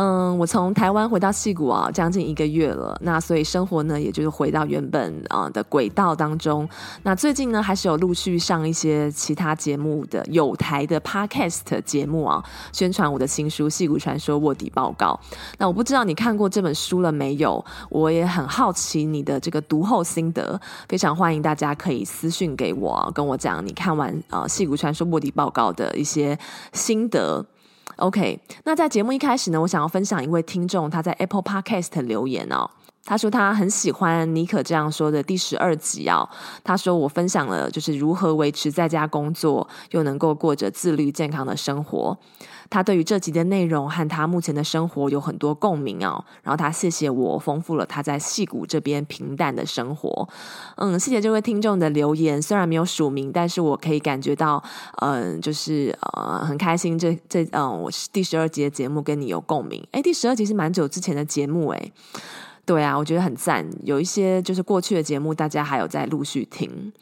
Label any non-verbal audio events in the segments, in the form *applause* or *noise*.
嗯，我从台湾回到戏谷啊，将近一个月了。那所以生活呢，也就是回到原本啊的轨道当中。那最近呢，还是有陆续上一些其他节目的有台的 Podcast 节目啊，宣传我的新书《戏谷传说卧底报告》。那我不知道你看过这本书了没有？我也很好奇你的这个读后心得，非常欢迎大家可以私讯给我，跟我讲你看完啊《矽谷传说卧底报告》的一些心得。OK，那在节目一开始呢，我想要分享一位听众他在 Apple Podcast 留言哦，他说他很喜欢尼可这样说的第十二集哦，他说我分享了就是如何维持在家工作又能够过着自律健康的生活。他对于这集的内容和他目前的生活有很多共鸣哦，然后他谢谢我丰富了他在戏谷这边平淡的生活。嗯，谢谢这位听众的留言，虽然没有署名，但是我可以感觉到，嗯，就是呃很开心这，这这嗯，我是第十二集的节目跟你有共鸣。诶，第十二集是蛮久之前的节目诶。对啊，我觉得很赞。有一些就是过去的节目，大家还有在陆续听。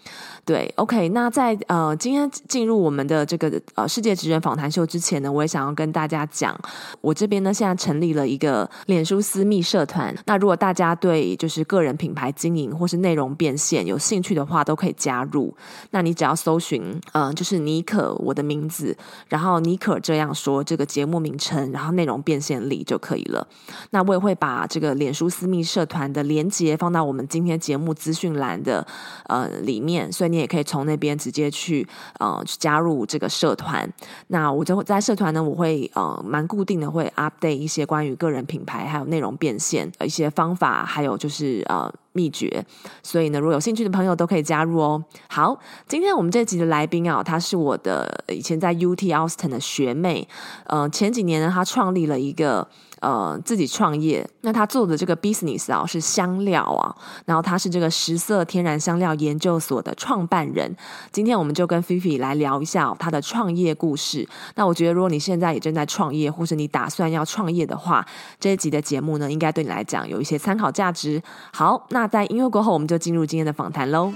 对，OK，那在呃今天进入我们的这个呃世界职人访谈秀之前呢，我也想要跟大家讲，我这边呢现在成立了一个脸书私密社团。那如果大家对就是个人品牌经营或是内容变现有兴趣的话，都可以加入。那你只要搜寻嗯、呃，就是尼可我的名字，然后尼可这样说这个节目名称，然后内容变现力就可以了。那我也会把这个脸书私密社团的连接放到我们今天节目资讯栏的呃里面，所以你也可以从那边直接去呃去加入这个社团。那我就在社团呢，我会呃蛮固定的会 update 一些关于个人品牌还有内容变现一些方法，还有就是呃秘诀。所以呢，如果有兴趣的朋友都可以加入哦。好，今天我们这集的来宾啊，她是我的以前在 UT Austin 的学妹，呃前几年呢，她创立了一个。呃，自己创业，那他做的这个 business 啊是香料啊，然后他是这个十色天然香料研究所的创办人。今天我们就跟菲菲来聊一下他的创业故事。那我觉得，如果你现在也正在创业，或是你打算要创业的话，这一集的节目呢，应该对你来讲有一些参考价值。好，那在音乐过后，我们就进入今天的访谈喽。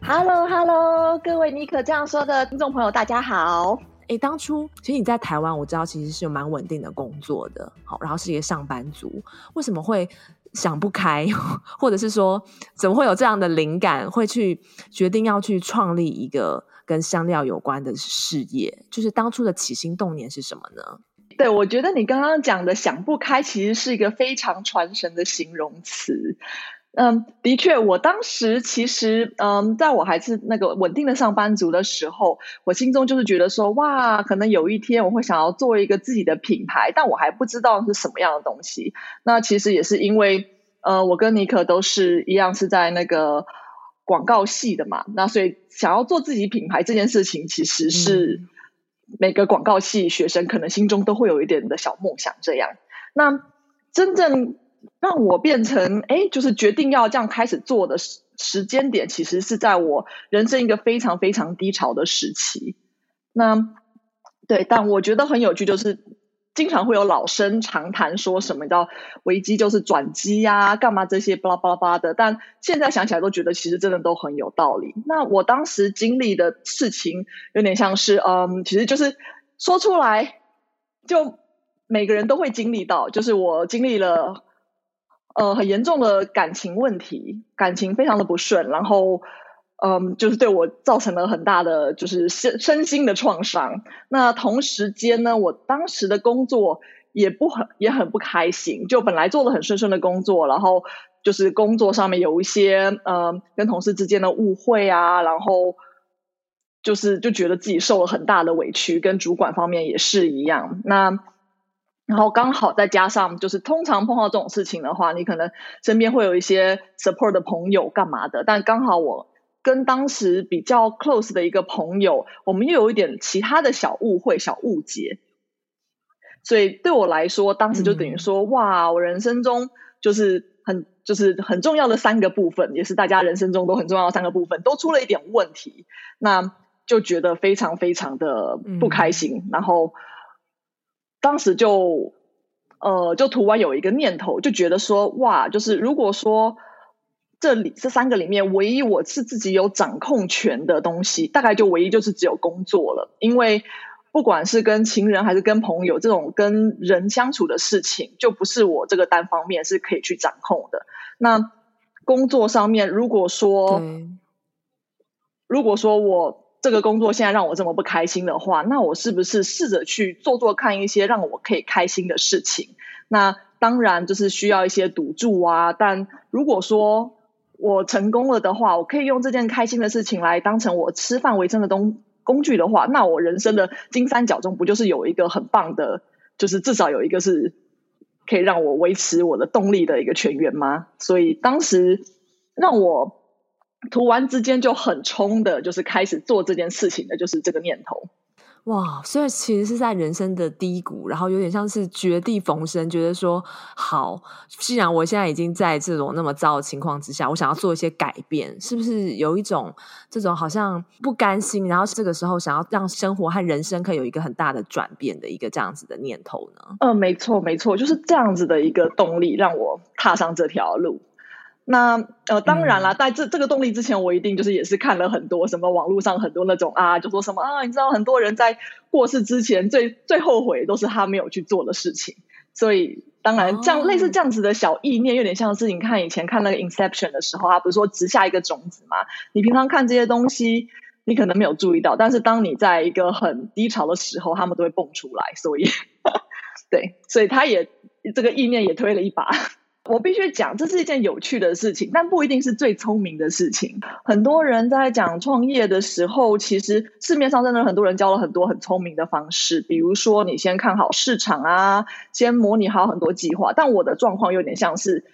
Hello，Hello，各位尼可这样说的听众朋友，大家好。诶，当初其实你在台湾，我知道其实是有蛮稳定的工作的，好，然后是一个上班族，为什么会想不开，*laughs* 或者是说怎么会有这样的灵感，会去决定要去创立一个跟香料有关的事业？就是当初的起心动念是什么呢？对，我觉得你刚刚讲的想不开，其实是一个非常传神的形容词。嗯，的确，我当时其实，嗯，在我还是那个稳定的上班族的时候，我心中就是觉得说，哇，可能有一天我会想要做一个自己的品牌，但我还不知道是什么样的东西。那其实也是因为，呃，我跟尼克都是一样是在那个广告系的嘛，那所以想要做自己品牌这件事情，其实是每个广告系学生可能心中都会有一点的小梦想这样。那真正。让我变成哎，就是决定要这样开始做的时时间点，其实是在我人生一个非常非常低潮的时期。那对，但我觉得很有趣，就是经常会有老生常谈，说什么叫危机就是转机呀，干嘛这些巴拉巴拉巴的。但现在想起来都觉得，其实真的都很有道理。那我当时经历的事情，有点像是嗯，其实就是说出来，就每个人都会经历到，就是我经历了。呃，很严重的感情问题，感情非常的不顺，然后，嗯，就是对我造成了很大的就是身身心的创伤。那同时间呢，我当时的工作也不很也很不开心，就本来做的很顺顺的工作，然后就是工作上面有一些呃跟同事之间的误会啊，然后就是就觉得自己受了很大的委屈，跟主管方面也是一样。那然后刚好再加上，就是通常碰到这种事情的话，你可能身边会有一些 support 的朋友干嘛的。但刚好我跟当时比较 close 的一个朋友，我们又有一点其他的小误会、小误解。所以对我来说，当时就等于说，嗯、哇，我人生中就是很就是很重要的三个部分，也是大家人生中都很重要的三个部分，都出了一点问题，那就觉得非常非常的不开心。嗯、然后当时就呃，就突然有一个念头，就觉得说，哇，就是如果说这里这三个里面，唯一我是自己有掌控权的东西，大概就唯一就是只有工作了，因为。不管是跟情人还是跟朋友，这种跟人相处的事情，就不是我这个单方面是可以去掌控的。那工作上面，如果说，如果说我这个工作现在让我这么不开心的话，那我是不是试着去做做看一些让我可以开心的事情？那当然就是需要一些赌注啊。但如果说我成功了的话，我可以用这件开心的事情来当成我吃饭为生的东。工具的话，那我人生的金三角中不就是有一个很棒的，就是至少有一个是可以让我维持我的动力的一个泉源吗？所以当时让我突然之间就很冲的，就是开始做这件事情的，就是这个念头。哇，所以其实是在人生的低谷，然后有点像是绝地逢生，觉得说好，既然我现在已经在这种那么糟的情况之下，我想要做一些改变，是不是有一种这种好像不甘心，然后这个时候想要让生活和人生可以有一个很大的转变的一个这样子的念头呢？嗯、呃，没错，没错，就是这样子的一个动力，让我踏上这条路。那呃，当然啦，在这这个动力之前，我一定就是也是看了很多什么网络上很多那种啊，就说什么啊，你知道很多人在过世之前最最后悔都是他没有去做的事情。所以当然这样、哦、类似这样子的小意念，有点像是你看以前看那个 Inception 的时候，他不是说植下一个种子嘛？你平常看这些东西，你可能没有注意到，但是当你在一个很低潮的时候，他们都会蹦出来。所以 *laughs* 对，所以他也这个意念也推了一把。我必须讲，这是一件有趣的事情，但不一定是最聪明的事情。很多人在讲创业的时候，其实市面上真的很多人教了很多很聪明的方式，比如说你先看好市场啊，先模拟好很多计划。但我的状况有点像是。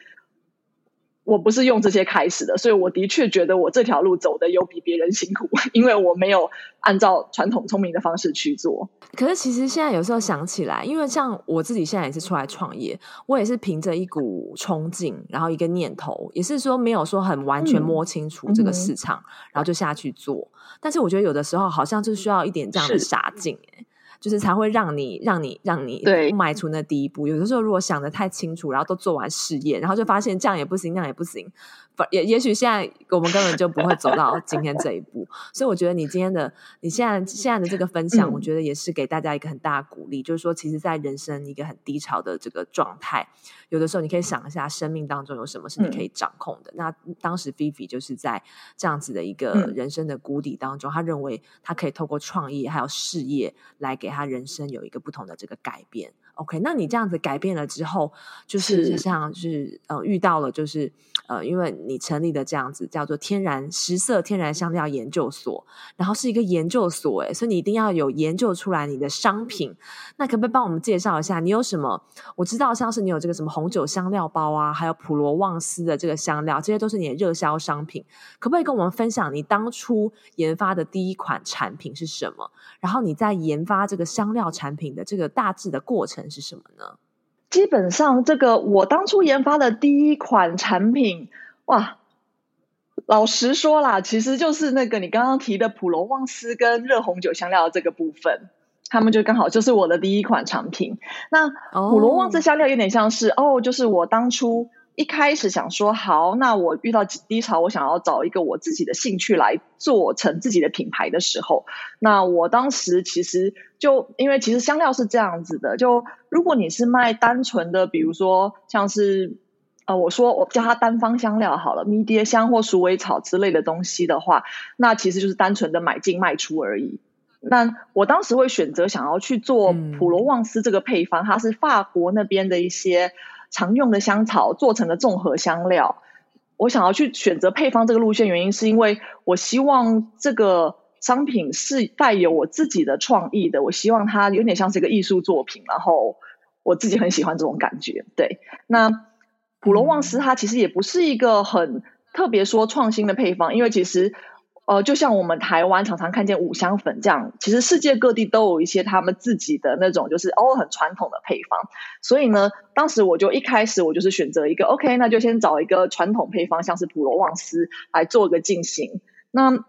我不是用这些开始的，所以我的确觉得我这条路走的有比别人辛苦，*laughs* 因为我没有按照传统聪明的方式去做。可是其实现在有时候想起来，因为像我自己现在也是出来创业，我也是凭着一股冲劲，然后一个念头，也是说没有说很完全摸清楚这个市场，嗯、然后就下去做。但是我觉得有的时候好像就需要一点这样的傻劲、欸就是才会让你、让你、让你迈出那第一步。有的时候，如果想的太清楚，然后都做完试验，然后就发现这样也不行，那样也不行，也也许现在我们根本就不会走到 *laughs* 今天这一步。所以，我觉得你今天的、你现在现在的这个分享，我觉得也是给大家一个很大的鼓励。嗯、就是说，其实，在人生一个很低潮的这个状态，有的时候你可以想一下，生命当中有什么是你可以掌控的。嗯、那当时菲菲就是在这样子的一个人生的谷底当中，他、嗯、认为他可以透过创业还有事业来给。给他人生有一个不同的这个改变。OK，那你这样子改变了之后，就是像是呃遇到了，就是呃，因为你成立的这样子叫做天然十色天然香料研究所，然后是一个研究所，诶，所以你一定要有研究出来你的商品。那可不可以帮我们介绍一下你有什么？我知道像是你有这个什么红酒香料包啊，还有普罗旺斯的这个香料，这些都是你的热销商品。可不可以跟我们分享你当初研发的第一款产品是什么？然后你在研发这个香料产品的这个大致的过程是什么呢？基本上，这个我当初研发的第一款产品，哇，老实说啦，其实就是那个你刚刚提的普罗旺斯跟热红酒香料的这个部分，他们就刚好就是我的第一款产品。那普罗旺斯香料有点像是哦，哦，就是我当初。一开始想说好，那我遇到低潮，我想要找一个我自己的兴趣来做成自己的品牌的时候，那我当时其实就因为其实香料是这样子的，就如果你是卖单纯的，比如说像是呃，我说我叫它单方香料好了，迷迭香或鼠尾草之类的东西的话，那其实就是单纯的买进卖出而已。那我当时会选择想要去做普罗旺斯这个配方，它是法国那边的一些。常用的香草做成的综合香料，我想要去选择配方这个路线，原因是因为我希望这个商品是带有我自己的创意的，我希望它有点像是一个艺术作品，然后我自己很喜欢这种感觉。对，那普罗旺斯它其实也不是一个很特别说创新的配方，因为其实呃，就像我们台湾常常看见五香粉这样，其实世界各地都有一些他们自己的那种就是哦很传统的配方。所以呢，当时我就一开始我就是选择一个 OK，那就先找一个传统配方，像是普罗旺斯来做一个进行。那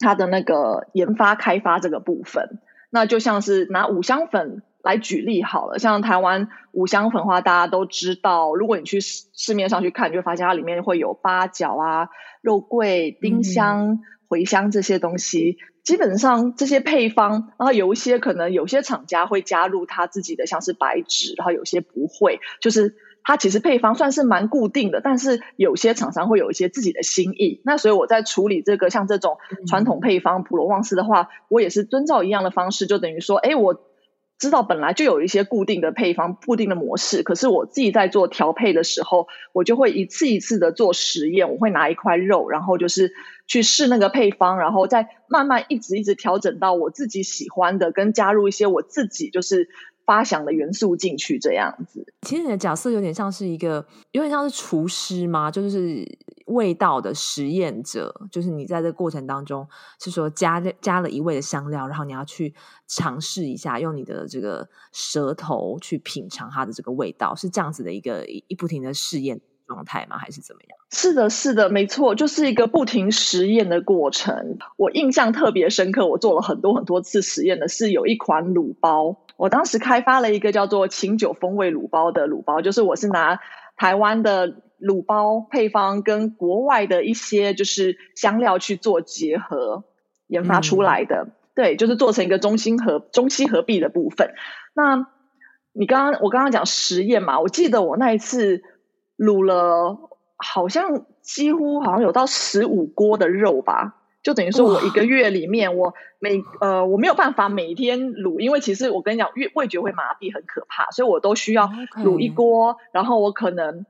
它的那个研发开发这个部分，那就像是拿五香粉来举例好了，像台湾五香粉的话，大家都知道，如果你去市市面上去看，就会发现它里面会有八角啊、肉桂、丁香。嗯茴香这些东西，基本上这些配方，然后有一些可能有些厂家会加入他自己的，像是白芷，然后有些不会，就是它其实配方算是蛮固定的，但是有些厂商会有一些自己的心意。那所以我在处理这个像这种传统配方普罗旺斯的话，我也是遵照一样的方式，就等于说，哎，我。知道本来就有一些固定的配方、固定的模式，可是我自己在做调配的时候，我就会一次一次的做实验。我会拿一块肉，然后就是去试那个配方，然后再慢慢一直一直调整到我自己喜欢的，跟加入一些我自己就是。发想的元素进去，这样子。其实你的角色有点像是一个，有点像是厨师吗？就是味道的实验者。就是你在这个过程当中，是说加加了一味的香料，然后你要去尝试一下，用你的这个舌头去品尝它的这个味道，是这样子的一个一不停的试验状态吗？还是怎么样？是的，是的，没错，就是一个不停实验的过程。我印象特别深刻，我做了很多很多次实验的是有一款卤包。我当时开发了一个叫做清酒风味卤包的卤包，就是我是拿台湾的卤包配方跟国外的一些就是香料去做结合研发出来的，嗯、对，就是做成一个中西合中西合璧的部分。那你刚刚我刚刚讲实验嘛，我记得我那一次卤了好像几乎好像有到十五锅的肉吧。就等于说，我一个月里面，我每呃我没有办法每天卤，因为其实我跟你讲，味味觉会麻痹，很可怕，所以我都需要卤一锅，然后我可能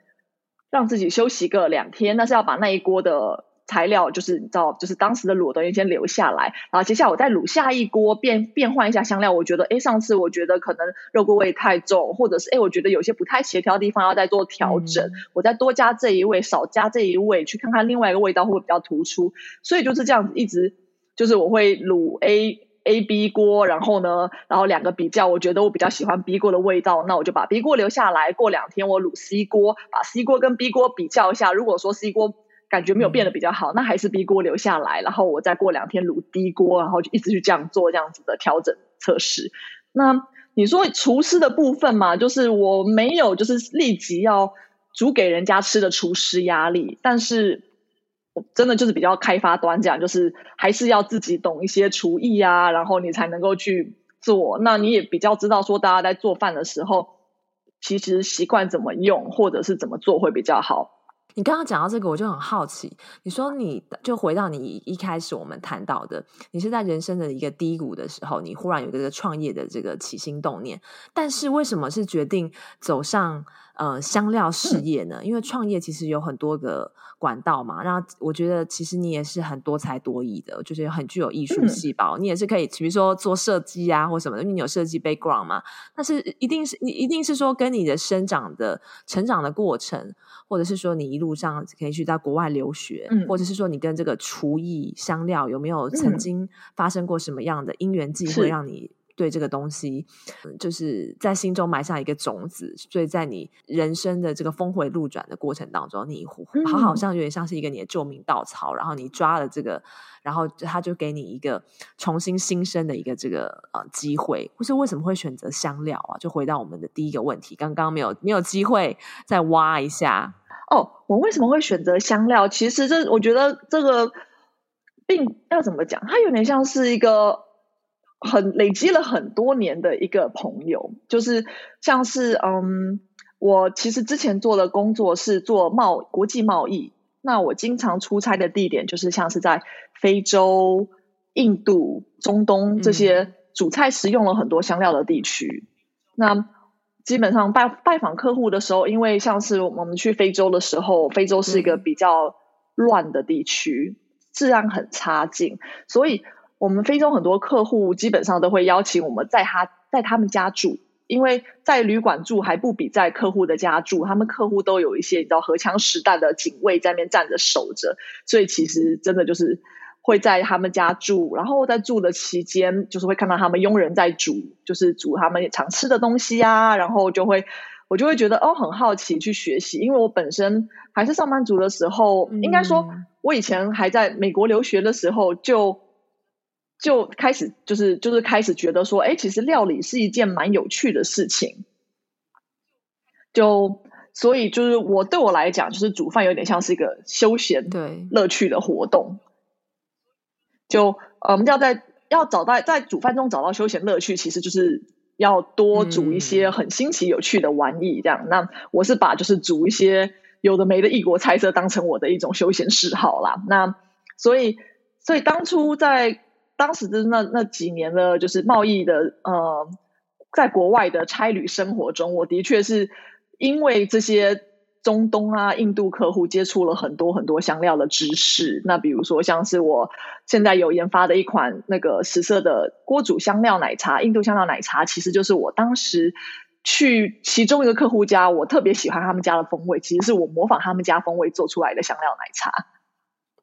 让自己休息个两天，但是要把那一锅的。材料就是你知道，就是当时的卤东西先留下来，然后接下来我再卤下一锅，变变换一下香料。我觉得，哎，上次我觉得可能肉桂味太重，或者是哎，我觉得有些不太协调的地方要再做调整，嗯、我再多加这一味，少加这一味，去看看另外一个味道会不会比较突出。所以就是这样子，一直就是我会卤 A A B 锅，然后呢，然后两个比较，我觉得我比较喜欢 B 锅的味道，那我就把 B 锅留下来，过两天我卤 C 锅，把 C 锅跟 B 锅比较一下，如果说 C 锅。感觉没有变得比较好，那还是 B 锅留下来，然后我再过两天卤 D 锅，然后就一直去这样做这样子的调整测试。那你说厨师的部分嘛，就是我没有就是立即要煮给人家吃的厨师压力，但是我真的就是比较开发端这样，就是还是要自己懂一些厨艺啊，然后你才能够去做。那你也比较知道说大家在做饭的时候，其实习惯怎么用或者是怎么做会比较好。你刚刚讲到这个，我就很好奇。你说你就回到你一开始我们谈到的，你是在人生的一个低谷的时候，你忽然有一个创业的这个起心动念，但是为什么是决定走上呃香料事业呢？因为创业其实有很多个管道嘛。然后我觉得其实你也是很多才多艺的，就是很具有艺术细胞。你也是可以，比如说做设计啊或什么的，因为你有设计 background 嘛。但是一定是你一定是说跟你的生长的成长的过程。或者是说你一路上可以去到国外留学，嗯，或者是说你跟这个厨艺香料有没有曾经发生过什么样的因缘际会，让你对这个东西就是在心中埋下一个种子，所以在你人生的这个峰回路转的过程当中，你好好像有点像是一个你的救命稻草，然后你抓了这个。然后他就给你一个重新新生的一个这个呃机会，或是为什么会选择香料啊？就回到我们的第一个问题，刚刚没有没有机会再挖一下哦。我为什么会选择香料？其实这我觉得这个并要怎么讲，它有点像是一个很累积了很多年的一个朋友，就是像是嗯，我其实之前做的工作是做贸国际贸易。那我经常出差的地点就是像是在非洲、印度、中东这些主菜食用了很多香料的地区。嗯、那基本上拜拜访客户的时候，因为像是我们去非洲的时候，非洲是一个比较乱的地区，治安很差劲，所以我们非洲很多客户基本上都会邀请我们在他在他们家住。因为在旅馆住还不比在客户的家住，他们客户都有一些你知道荷枪实弹的警卫在那边站着守着，所以其实真的就是会在他们家住，然后在住的期间，就是会看到他们佣人在煮，就是煮他们常吃的东西啊，然后就会我就会觉得哦，很好奇去学习，因为我本身还是上班族的时候，嗯、应该说我以前还在美国留学的时候就就开始就是就是开始觉得说，哎，其实料理是一件蛮有趣的事情，就所以就是我对我来讲，就是煮饭有点像是一个休闲对乐趣的活动。就呃，我们要在要找到在煮饭中找到休闲乐趣，其实就是要多煮一些很新奇有趣的玩意。这样，嗯、那我是把就是煮一些有的没的异国菜色当成我的一种休闲嗜好啦。那所以，所以当初在当时的那那几年的，就是贸易的呃，在国外的差旅生活中，我的确是因为这些。中东啊，印度客户接触了很多很多香料的知识。那比如说，像是我现在有研发的一款那个十色的锅煮香料奶茶，印度香料奶茶，其实就是我当时去其中一个客户家，我特别喜欢他们家的风味，其实是我模仿他们家风味做出来的香料奶茶。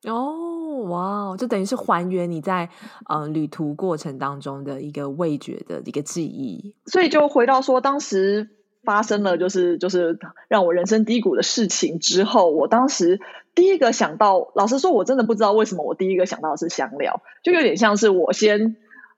哦，哇，就等于是还原你在嗯、旅途过程当中的一个味觉的一个记忆。所以就回到说，当时。发生了就是就是让我人生低谷的事情之后，我当时第一个想到，老实说，我真的不知道为什么我第一个想到的是香料，就有点像是我先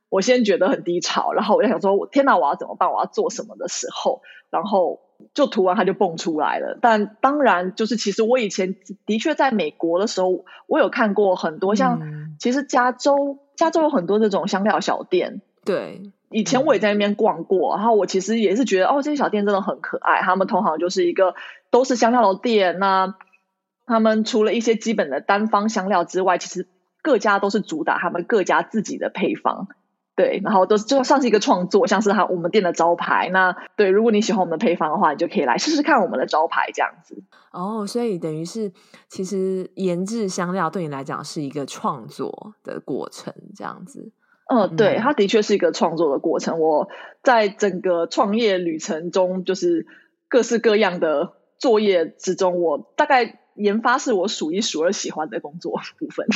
我先觉得很低潮，然后我就想说，我天哪，我要怎么办？我要做什么的时候，然后就涂完它就蹦出来了。但当然，就是其实我以前的确在美国的时候，我有看过很多像，嗯、其实加州加州有很多这种香料小店，对。以前我也在那边逛过，然后我其实也是觉得，哦，这些小店真的很可爱。他们通行就是一个都是香料的店，那他们除了一些基本的单方香料之外，其实各家都是主打他们各家自己的配方，对，然后都是就算是一个创作，像是他我们店的招牌。那对，如果你喜欢我们的配方的话，你就可以来试试看我们的招牌这样子。哦，所以等于是其实研制香料对你来讲是一个创作的过程，这样子。嗯，对，它的确是一个创作的过程。我在整个创业旅程中，就是各式各样的作业之中，我大概研发是我数一数二喜欢的工作部分。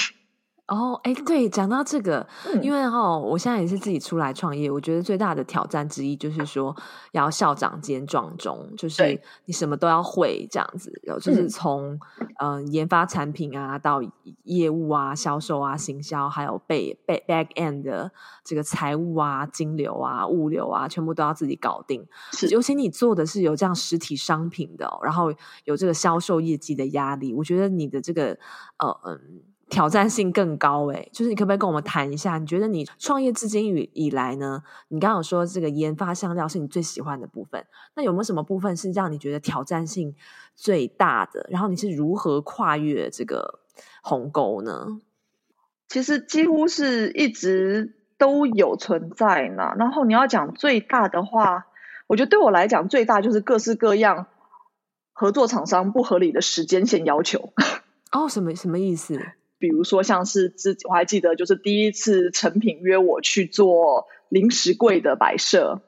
哦，哎，对，讲到这个，嗯、因为哈、哦，我现在也是自己出来创业，我觉得最大的挑战之一就是说要校长兼撞钟，就是你什么都要会这样子，有对就是从嗯、呃、研发产品啊，到业务啊、销售啊、行销，还有被 back back end 的这个财务啊、金流啊、物流啊，全部都要自己搞定。是，尤其你做的是有这样实体商品的、哦，然后有这个销售业绩的压力，我觉得你的这个呃嗯。挑战性更高诶，就是你可不可以跟我们谈一下？你觉得你创业至今以以来呢？你刚刚有说这个研发香料是你最喜欢的部分，那有没有什么部分是让你觉得挑战性最大的？然后你是如何跨越这个鸿沟呢？其实几乎是一直都有存在呢。然后你要讲最大的话，我觉得对我来讲最大就是各式各样合作厂商不合理的时间线要求。哦，什么什么意思？比如说，像是自己我还记得，就是第一次成品约我去做零食柜的摆设，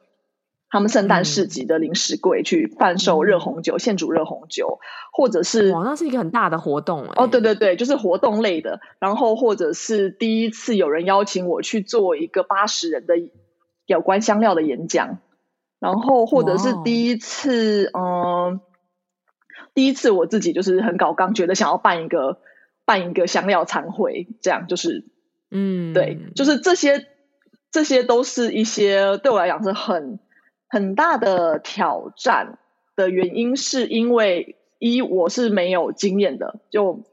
他们圣诞市集的零食柜去贩售热红酒，嗯、现煮热红酒，或者是哇，那是一个很大的活动、欸、哦，对对对，就是活动类的。然后或者是第一次有人邀请我去做一个八十人的有关香料的演讲，然后或者是第一次，哇嗯，第一次我自己就是很搞刚，觉得想要办一个。办一个香料餐会，这样就是，嗯，对，就是这些，这些都是一些对我来讲是很很大的挑战的原因，是因为一我是没有经验的，就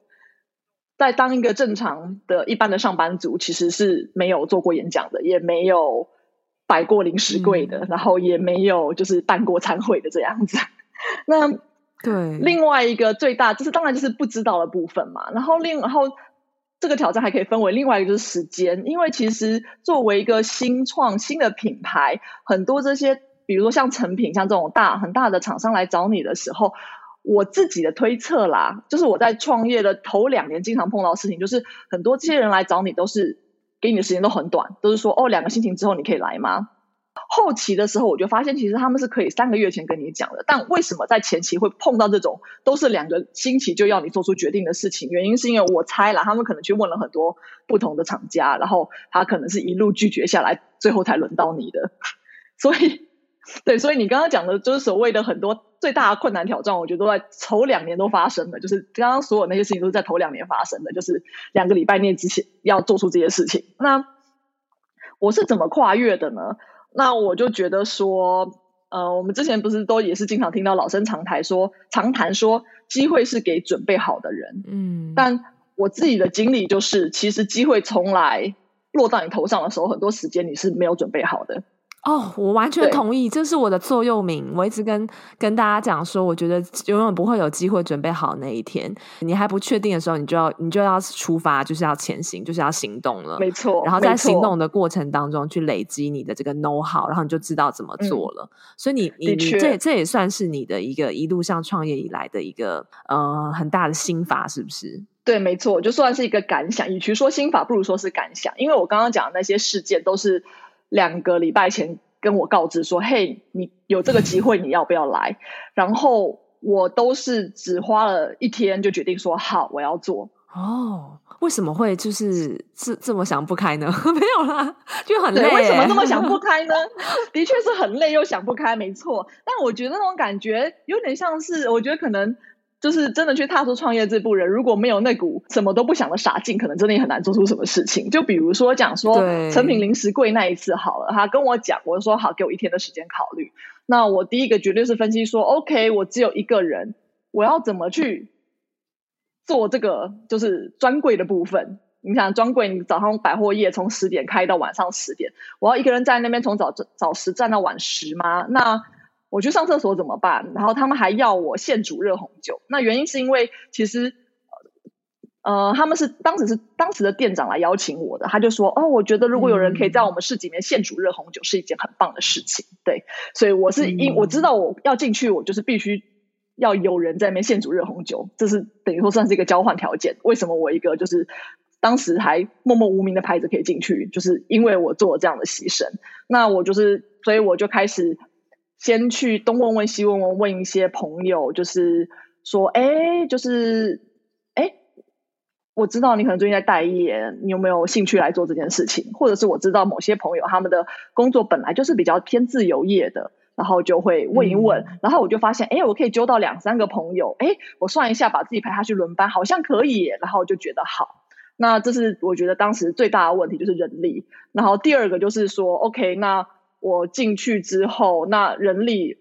在当一个正常的一般的上班族，其实是没有做过演讲的，也没有摆过零食柜的，嗯、然后也没有就是办过餐会的这样子，*laughs* 那。对，另外一个最大就是当然就是不知道的部分嘛。然后另然后这个挑战还可以分为另外一个就是时间，因为其实作为一个新创新的品牌，很多这些比如说像成品像这种大很大的厂商来找你的时候，我自己的推测啦，就是我在创业的头两年经常碰到的事情，就是很多这些人来找你都是给你的时间都很短，都是说哦两个星期之后你可以来吗？后期的时候，我就发现其实他们是可以三个月前跟你讲的，但为什么在前期会碰到这种都是两个星期就要你做出决定的事情？原因是因为我猜了，他们可能去问了很多不同的厂家，然后他可能是一路拒绝下来，最后才轮到你的。*laughs* 所以，对，所以你刚刚讲的就是所谓的很多最大的困难挑战，我觉得都在头两年都发生了，就是刚刚所有那些事情都是在头两年发生的，就是两个礼拜内之前要做出这些事情。那我是怎么跨越的呢？那我就觉得说，呃，我们之前不是都也是经常听到老生常谈说，常谈说机会是给准备好的人，嗯，但我自己的经历就是，其实机会从来落到你头上的时候，很多时间你是没有准备好的。哦，我完全同意，这是我的座右铭。我一直跟跟大家讲说，我觉得永远不会有机会准备好那一天。你还不确定的时候，你就要你就要出发，就是要前行，就是要行动了。没错。然后在行动的过程当中，去累积你的这个 know how，然后你就知道怎么做了。嗯、所以你你你这这也算是你的一个一路上创业以来的一个呃很大的心法，是不是？对，没错，就算是一个感想。与其说心法，不如说是感想，因为我刚刚讲的那些事件都是。两个礼拜前跟我告知说：“嘿，你有这个机会，你要不要来？”然后我都是只花了一天就决定说：“好，我要做。”哦，为什么会就是这这么想不开呢？*laughs* 没有啦，就很累。为什么这么想不开呢？*laughs* 的确是很累又想不开，没错。但我觉得那种感觉有点像是，我觉得可能。就是真的去踏出创业这步人，如果没有那股什么都不想的傻劲，可能真的也很难做出什么事情。就比如说讲说成品零食柜那一次好了，他跟我讲，我就说好，给我一天的时间考虑。那我第一个绝对是分析说，OK，我只有一个人，我要怎么去做这个就是专柜的部分？你想专柜，你早上百货业从十点开到晚上十点，我要一个人在那边从早早十站到晚十吗？那我去上厕所怎么办？然后他们还要我现煮热红酒。那原因是因为其实，呃，他们是当时是当时的店长来邀请我的，他就说：“哦，我觉得如果有人可以在我们市集里面现煮热红酒，是一件很棒的事情。”对，所以我是因我知道我要进去，我就是必须要有人在那边现煮热红酒，这是等于说算是一个交换条件。为什么我一个就是当时还默默无名的牌子可以进去，就是因为我做了这样的牺牲。那我就是，所以我就开始。先去东问问西问问，问一些朋友，就是说，哎，就是，哎，我知道你可能最近在待业，你有没有兴趣来做这件事情？或者是我知道某些朋友他们的工作本来就是比较偏自由业的，然后就会问一问，嗯、然后我就发现，哎，我可以揪到两三个朋友，哎，我算一下，把自己排下去轮班，好像可以，然后就觉得好。那这是我觉得当时最大的问题就是人力，然后第二个就是说，OK，那。我进去之后，那人力，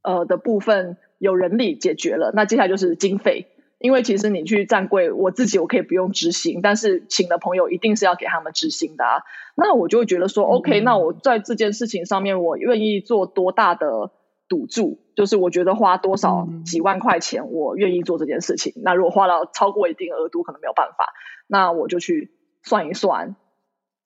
呃的部分有人力解决了，那接下来就是经费。因为其实你去站柜，我自己我可以不用执行，但是请的朋友一定是要给他们执行的啊。那我就会觉得说，OK，那我在这件事情上面，我愿意做多大的赌注？就是我觉得花多少几万块钱，我愿意做这件事情。那如果花到超过一定额度，可能没有办法，那我就去算一算。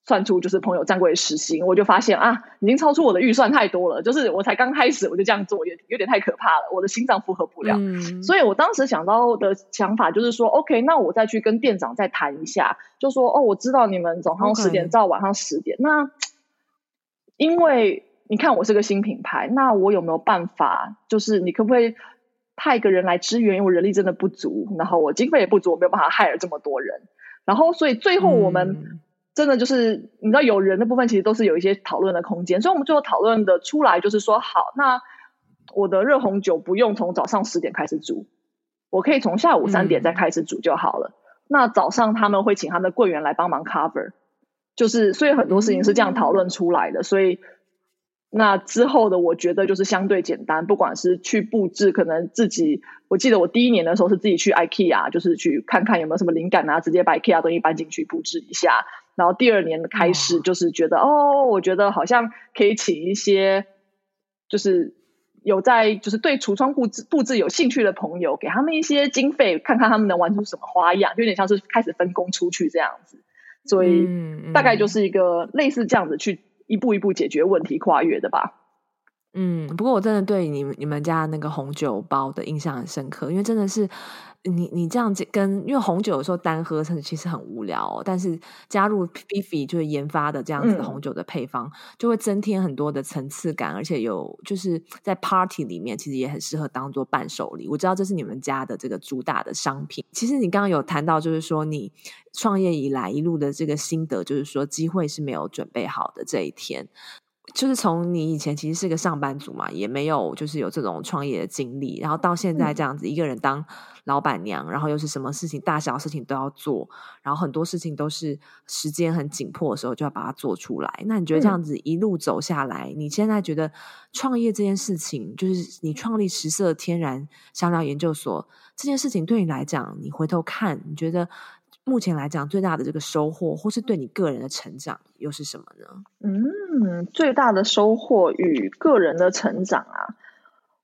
算出就是朋友站柜时薪，我就发现啊，已经超出我的预算太多了。就是我才刚开始，我就这样做，也有点太可怕了，我的心脏负荷不了。嗯、所以我当时想到的想法就是说，OK，那我再去跟店长再谈一下，就说哦，我知道你们早上十点到晚上十点.那因为你看我是个新品牌，那我有没有办法？就是你可不可以派一个人来支援？因为我人力真的不足，然后我经费也不足，我没有办法 hire 这么多人。然后所以最后我们。真的就是你知道有人的部分，其实都是有一些讨论的空间，所以我们最后讨论的出来就是说，好，那我的热红酒不用从早上十点开始煮，我可以从下午三点再开始煮就好了。那早上他们会请他们的柜员来帮忙 cover，就是所以很多事情是这样讨论出来的。所以那之后的我觉得就是相对简单，不管是去布置，可能自己，我记得我第一年的时候是自己去 IKEA，就是去看看有没有什么灵感啊，直接把 IKEA 东西搬进去布置一下。然后第二年开始，就是觉得哦，哦，我觉得好像可以请一些，就是有在就是对橱窗布置布置有兴趣的朋友，给他们一些经费，看看他们能玩出什么花样，就有点像是开始分工出去这样子。所以大概就是一个类似这样子去一步一步解决问题、跨越的吧。嗯，不过我真的对你你们家那个红酒包的印象很深刻，因为真的是。你你这样子跟，因为红酒有时候单喝其实很无聊哦，但是加入 p i f i 就是研发的这样子的红酒的配方，嗯、就会增添很多的层次感，而且有就是在 Party 里面其实也很适合当做伴手礼。我知道这是你们家的这个主打的商品。其实你刚刚有谈到，就是说你创业以来一路的这个心得，就是说机会是没有准备好的这一天。就是从你以前其实是个上班族嘛，也没有就是有这种创业的经历，然后到现在这样子一个人当老板娘，嗯、然后又是什么事情大小事情都要做，然后很多事情都是时间很紧迫的时候就要把它做出来。那你觉得这样子一路走下来，嗯、你现在觉得创业这件事情，就是你创立十色天然香料研究所这件事情，对你来讲，你回头看，你觉得？目前来讲，最大的这个收获，或是对你个人的成长，又是什么呢？嗯，最大的收获与个人的成长啊，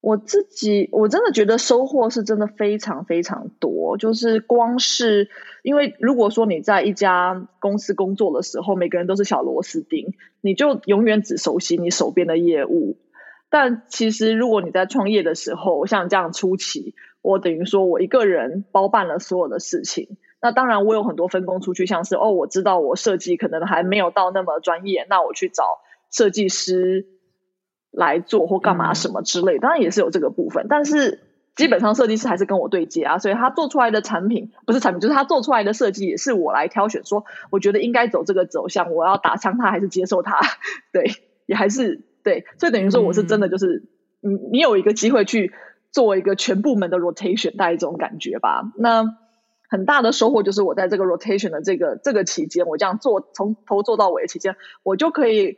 我自己我真的觉得收获是真的非常非常多。就是光是因为，如果说你在一家公司工作的时候，每个人都是小螺丝钉，你就永远只熟悉你手边的业务。但其实，如果你在创业的时候，像这样初期，我等于说我一个人包办了所有的事情。那当然，我有很多分工出去，像是哦，我知道我设计可能还没有到那么专业，那我去找设计师来做或干嘛什么之类，当然也是有这个部分。但是基本上设计师还是跟我对接啊，所以他做出来的产品不是产品，就是他做出来的设计也是我来挑选，说我觉得应该走这个走向，我要打枪他还是接受他，*laughs* 对，也还是对，所以等于说我是真的就是，你，你有一个机会去做一个全部门的 rotation，大概这种感觉吧。那。很大的收获就是我在这个 rotation 的这个这个期间，我这样做从头做到尾的期间，我就可以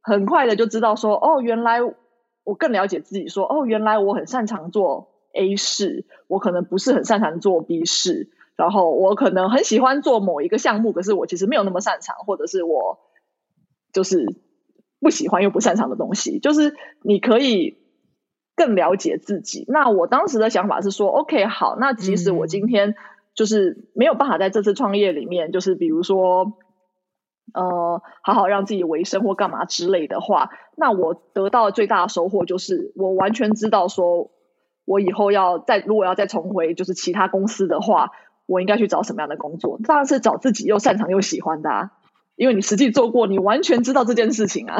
很快的就知道说，哦，原来我更了解自己说，说哦，原来我很擅长做 A 事，我可能不是很擅长做 B 事，然后我可能很喜欢做某一个项目，可是我其实没有那么擅长，或者是我就是不喜欢又不擅长的东西，就是你可以更了解自己。那我当时的想法是说，OK，好，那即使我今天。就是没有办法在这次创业里面，就是比如说，呃，好好让自己维生或干嘛之类的话，那我得到的最大的收获就是，我完全知道说，我以后要再如果要再重回就是其他公司的话，我应该去找什么样的工作？当然是找自己又擅长又喜欢的啊，因为你实际做过，你完全知道这件事情啊。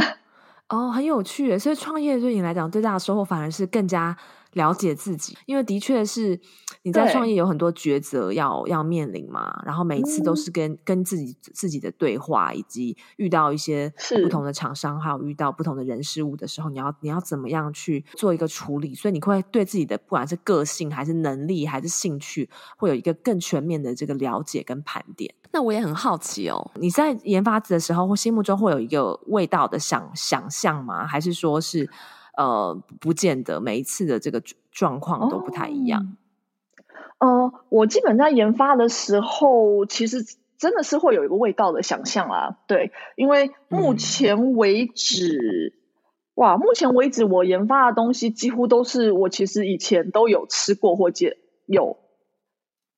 哦，很有趣，所以创业对你来讲最大的收获反而是更加。了解自己，因为的确是你在创业有很多抉择要要面临嘛，然后每一次都是跟跟自己自己的对话，以及遇到一些不同的厂商，还有遇到不同的人事物的时候，你要你要怎么样去做一个处理？所以你会对自己的不管是个性还是能力还是兴趣，会有一个更全面的这个了解跟盘点。那我也很好奇哦，你在研发的时候或心目中会有一个味道的想想象吗？还是说是？呃，不见得每一次的这个状况都不太一样。哦、呃，我基本在研发的时候，其实真的是会有一个味道的想象啊。对，因为目前为止，嗯、哇，目前为止我研发的东西几乎都是我其实以前都有吃过或接有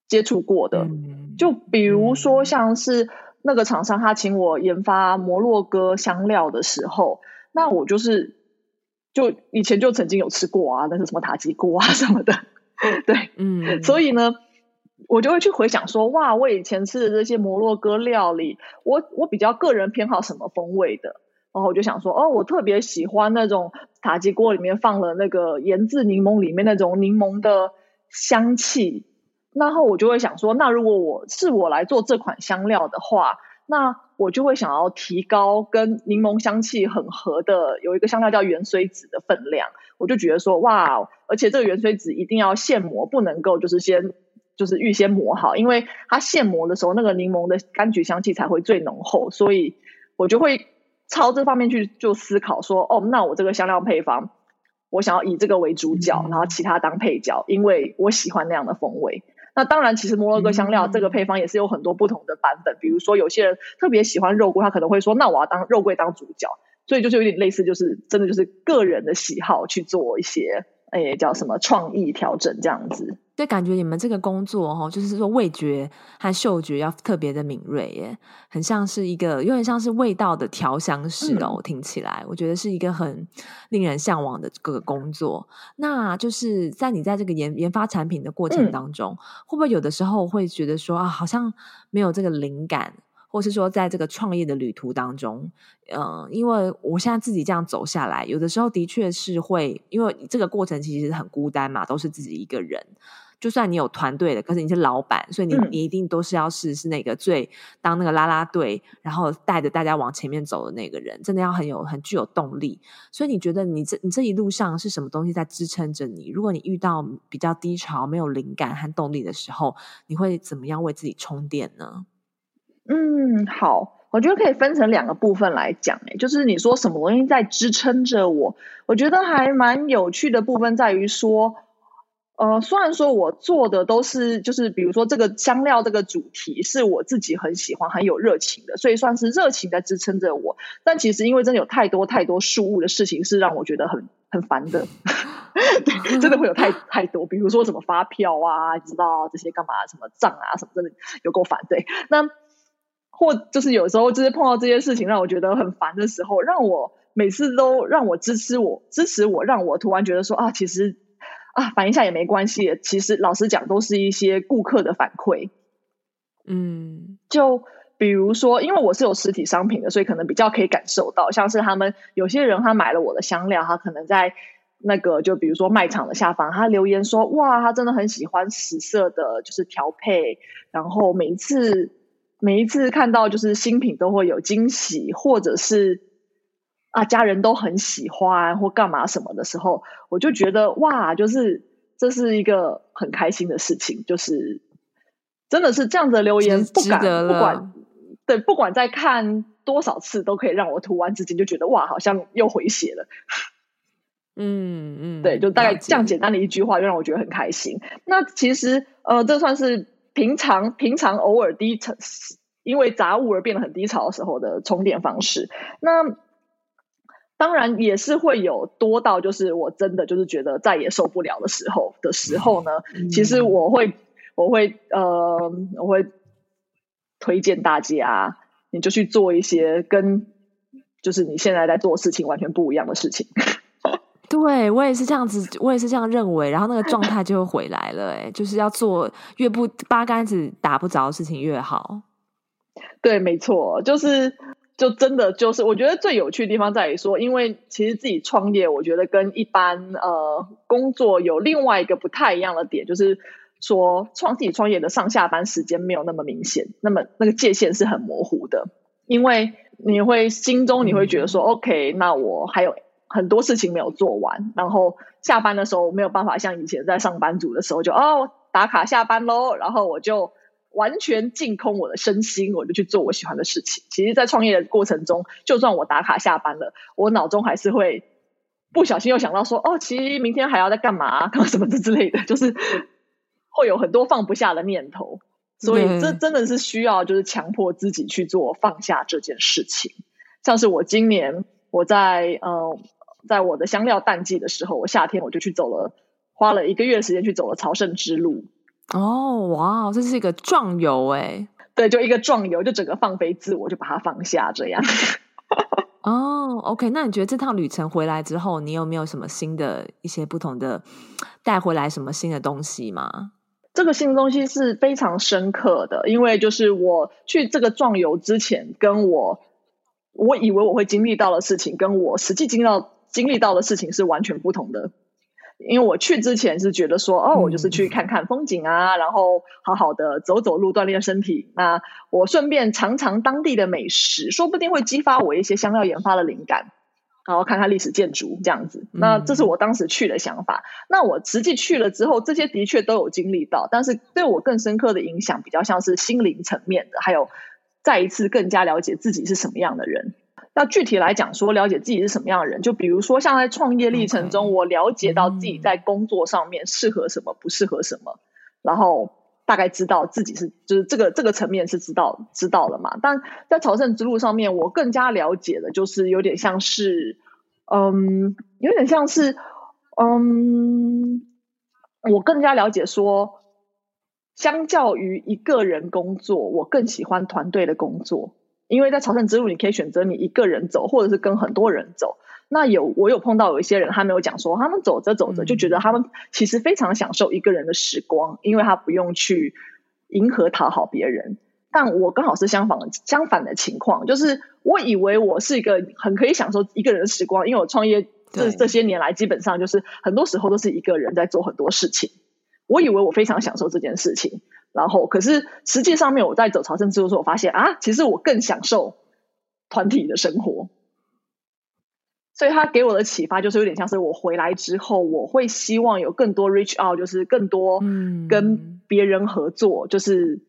接触过的。嗯、就比如说，像是那个厂商他请我研发摩洛哥香料的时候，那我就是。就以前就曾经有吃过啊，那是什么塔吉锅啊什么的，对，嗯，*laughs* 所以呢，我就会去回想说，哇，我以前吃的这些摩洛哥料理，我我比较个人偏好什么风味的，然后我就想说，哦，我特别喜欢那种塔吉锅里面放了那个盐渍柠檬里面那种柠檬的香气，然后我就会想说，那如果我是我来做这款香料的话，那我就会想要提高跟柠檬香气很合的，有一个香料叫芫荽籽的分量。我就觉得说，哇，而且这个芫荽籽一定要现磨，不能够就是先就是预先磨好，因为它现磨的时候，那个柠檬的柑橘香气才会最浓厚。所以我就会朝这方面去就思考说，哦，那我这个香料配方，我想要以这个为主角，然后其他当配角，因为我喜欢那样的风味。那当然，其实摩洛哥香料这个配方也是有很多不同的版本。嗯、比如说，有些人特别喜欢肉桂，他可能会说：“那我要当肉桂当主角。”所以就是有点类似，就是真的就是个人的喜好去做一些诶叫什么创意调整这样子。对，感觉你们这个工作哦，就是说味觉和嗅觉要特别的敏锐耶，很像是一个有点像是味道的调香师哦。嗯、听起来，我觉得是一个很令人向往的这个工作。那就是在你在这个研研发产品的过程当中，嗯、会不会有的时候会觉得说啊，好像没有这个灵感，或是说在这个创业的旅途当中，嗯、呃，因为我现在自己这样走下来，有的时候的确是会，因为这个过程其实很孤单嘛，都是自己一个人。就算你有团队的，可是你是老板，所以你你一定都是要是是那个最当那个拉拉队，然后带着大家往前面走的那个人，真的要很有很具有动力。所以你觉得你这你这一路上是什么东西在支撑着你？如果你遇到比较低潮、没有灵感和动力的时候，你会怎么样为自己充电呢？嗯，好，我觉得可以分成两个部分来讲。诶，就是你说什么东西在支撑着我？我觉得还蛮有趣的部分在于说。呃，虽然说我做的都是，就是比如说这个香料这个主题是我自己很喜欢、很有热情的，所以算是热情在支撑着我。但其实因为真的有太多太多事物的事情是让我觉得很很烦的，*laughs* 对，真的会有太太多，比如说什么发票啊，你知道这些干嘛，什么账啊，什么真的有够烦。对，那或就是有时候就是碰到这些事情让我觉得很烦的时候，让我每次都让我支持我支持我，让我突然觉得说啊，其实。啊，反一下也没关系。其实老实讲，都是一些顾客的反馈。嗯，就比如说，因为我是有实体商品的，所以可能比较可以感受到，像是他们有些人他买了我的香料，他可能在那个就比如说卖场的下方，他留言说：“哇，他真的很喜欢十色的，就是调配。然后每一次每一次看到就是新品都会有惊喜，或者是。”啊，家人都很喜欢或干嘛什么的时候，我就觉得哇，就是这是一个很开心的事情，就是真的是这样的留言，不敢不管对，不管再看多少次，都可以让我突然之间就觉得哇，好像又回血了。*laughs* 嗯嗯，对，就大概这样简单的一句话，就让我觉得很开心。那其实呃，这算是平常平常偶尔低潮，因为杂物而变得很低潮的时候的充电方式。那当然也是会有多到，就是我真的就是觉得再也受不了的时候的时候呢，嗯、其实我会我会呃我会推荐大家，你就去做一些跟就是你现在在做事情完全不一样的事情。对，我也是这样子，我也是这样认为，然后那个状态就会回来了。哎，就是要做越不八竿子打不着的事情越好。对，没错，就是。就真的就是，我觉得最有趣的地方在于说，因为其实自己创业，我觉得跟一般呃工作有另外一个不太一样的点，就是说创自己创业的上下班时间没有那么明显，那么那个界限是很模糊的，因为你会心中你会觉得说，嗯，OK，那我还有很多事情没有做完，然后下班的时候没有办法像以前在上班族的时候就哦打卡下班喽，然后我就。完全净空我的身心，我就去做我喜欢的事情。其实，在创业的过程中，就算我打卡下班了，我脑中还是会不小心又想到说：“哦，其实明天还要再干嘛，干什么的之类的。”就是 *laughs* 会有很多放不下的念头。所以，这真的是需要就是强迫自己去做放下这件事情。像是我今年我在呃，在我的香料淡季的时候，我夏天我就去走了，花了一个月的时间去走了朝圣之路。哦，哇，这是一个壮游哎，对，就一个壮游，就整个放飞自我，就把它放下这样。哦，OK，那你觉得这趟旅程回来之后，你有没有什么新的一些不同的带回来什么新的东西吗？这个新的东西是非常深刻的，因为就是我去这个壮游之前，跟我我以为我会经历到的事情，跟我实际经历到经历到的事情是完全不同的。因为我去之前是觉得说，哦，我就是去看看风景啊，嗯、然后好好的走走路，锻炼身体。那我顺便尝尝当地的美食，说不定会激发我一些香料研发的灵感。然后看看历史建筑这样子。那这是我当时去的想法。嗯、那我实际去了之后，这些的确都有经历到，但是对我更深刻的影响，比较像是心灵层面的，还有再一次更加了解自己是什么样的人。那具体来讲，说了解自己是什么样的人，就比如说像在创业历程中，我了解到自己在工作上面适合什么，不适合什么，然后大概知道自己是就是这个这个层面是知道知道了嘛。但在朝圣之路上面，我更加了解的就是有点像是，嗯，有点像是，嗯。我更加了解说，相较于一个人工作，我更喜欢团队的工作。因为在朝圣之路，你可以选择你一个人走，或者是跟很多人走。那有我有碰到有一些人，他没有讲说，他们走着走着就觉得他们其实非常享受一个人的时光，因为他不用去迎合讨好别人。但我刚好是相反的相反的情况，就是我以为我是一个很可以享受一个人的时光，因为我创业这这些年来基本上就是很多时候都是一个人在做很多事情。我以为我非常享受这件事情。然后，可是实际上面，我在走朝圣之路的时候，我发现啊，其实我更享受团体的生活。所以他给我的启发就是有点像是我回来之后，我会希望有更多 reach out，就是更多跟别人合作，嗯、就是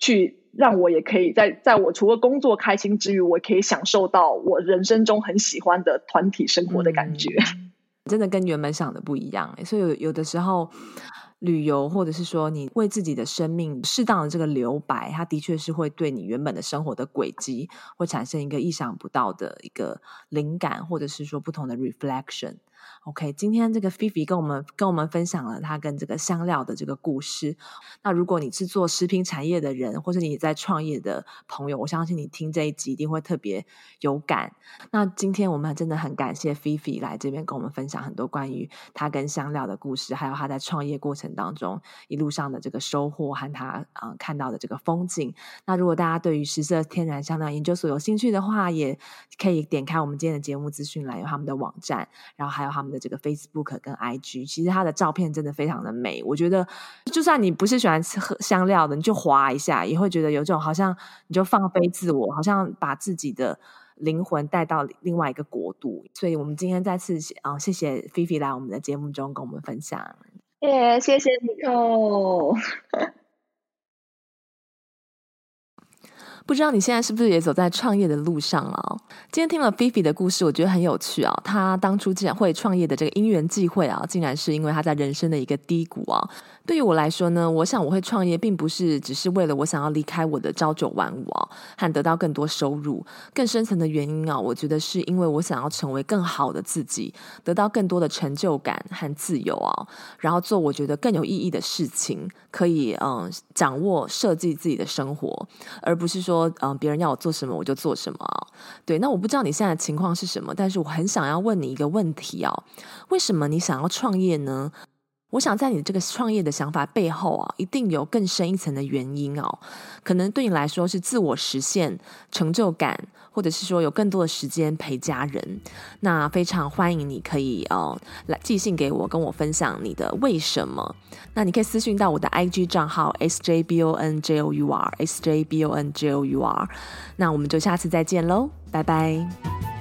去让我也可以在在我除了工作开心之余，我可以享受到我人生中很喜欢的团体生活的感觉。嗯、真的跟原本想的不一样，所以有有的时候。旅游，或者是说你为自己的生命适当的这个留白，它的确是会对你原本的生活的轨迹会产生一个意想不到的一个灵感，或者是说不同的 reflection。OK，今天这个菲菲跟我们跟我们分享了他跟这个香料的这个故事。那如果你是做食品产业的人，或者你在创业的朋友，我相信你听这一集一定会特别有感。那今天我们真的很感谢菲菲来这边跟我们分享很多关于他跟香料的故事，还有他在创业过程当中一路上的这个收获和他啊、看到的这个风景。那如果大家对于食色天然香料研究所有兴趣的话，也可以点开我们今天的节目资讯栏，有他们的网站，然后还有他们。的这个 Facebook 跟 IG，其实他的照片真的非常的美。我觉得，就算你不是喜欢吃香料的，你就滑一下，也会觉得有种好像你就放飞自我，好像把自己的灵魂带到另外一个国度。所以，我们今天再次啊，谢谢菲菲来我们的节目中跟我们分享。耶，谢谢 Nicole。不知道你现在是不是也走在创业的路上了？今天听了菲菲的故事，我觉得很有趣啊。她当初竟然会创业的这个因缘际会啊，竟然是因为她在人生的一个低谷啊。对于我来说呢，我想我会创业，并不是只是为了我想要离开我的朝九晚五啊，和得到更多收入。更深层的原因啊，我觉得是因为我想要成为更好的自己，得到更多的成就感和自由啊，然后做我觉得更有意义的事情，可以嗯掌握设计自己的生活，而不是说嗯别人要我做什么我就做什么啊。对，那我不知道你现在情况是什么，但是我很想要问你一个问题啊，为什么你想要创业呢？我想在你这个创业的想法背后啊，一定有更深一层的原因哦。可能对你来说是自我实现、成就感，或者是说有更多的时间陪家人。那非常欢迎你可以哦来寄信给我，跟我分享你的为什么。那你可以私信到我的 IG 账号 sjbonjour sjbonjour。那我们就下次再见喽，拜拜。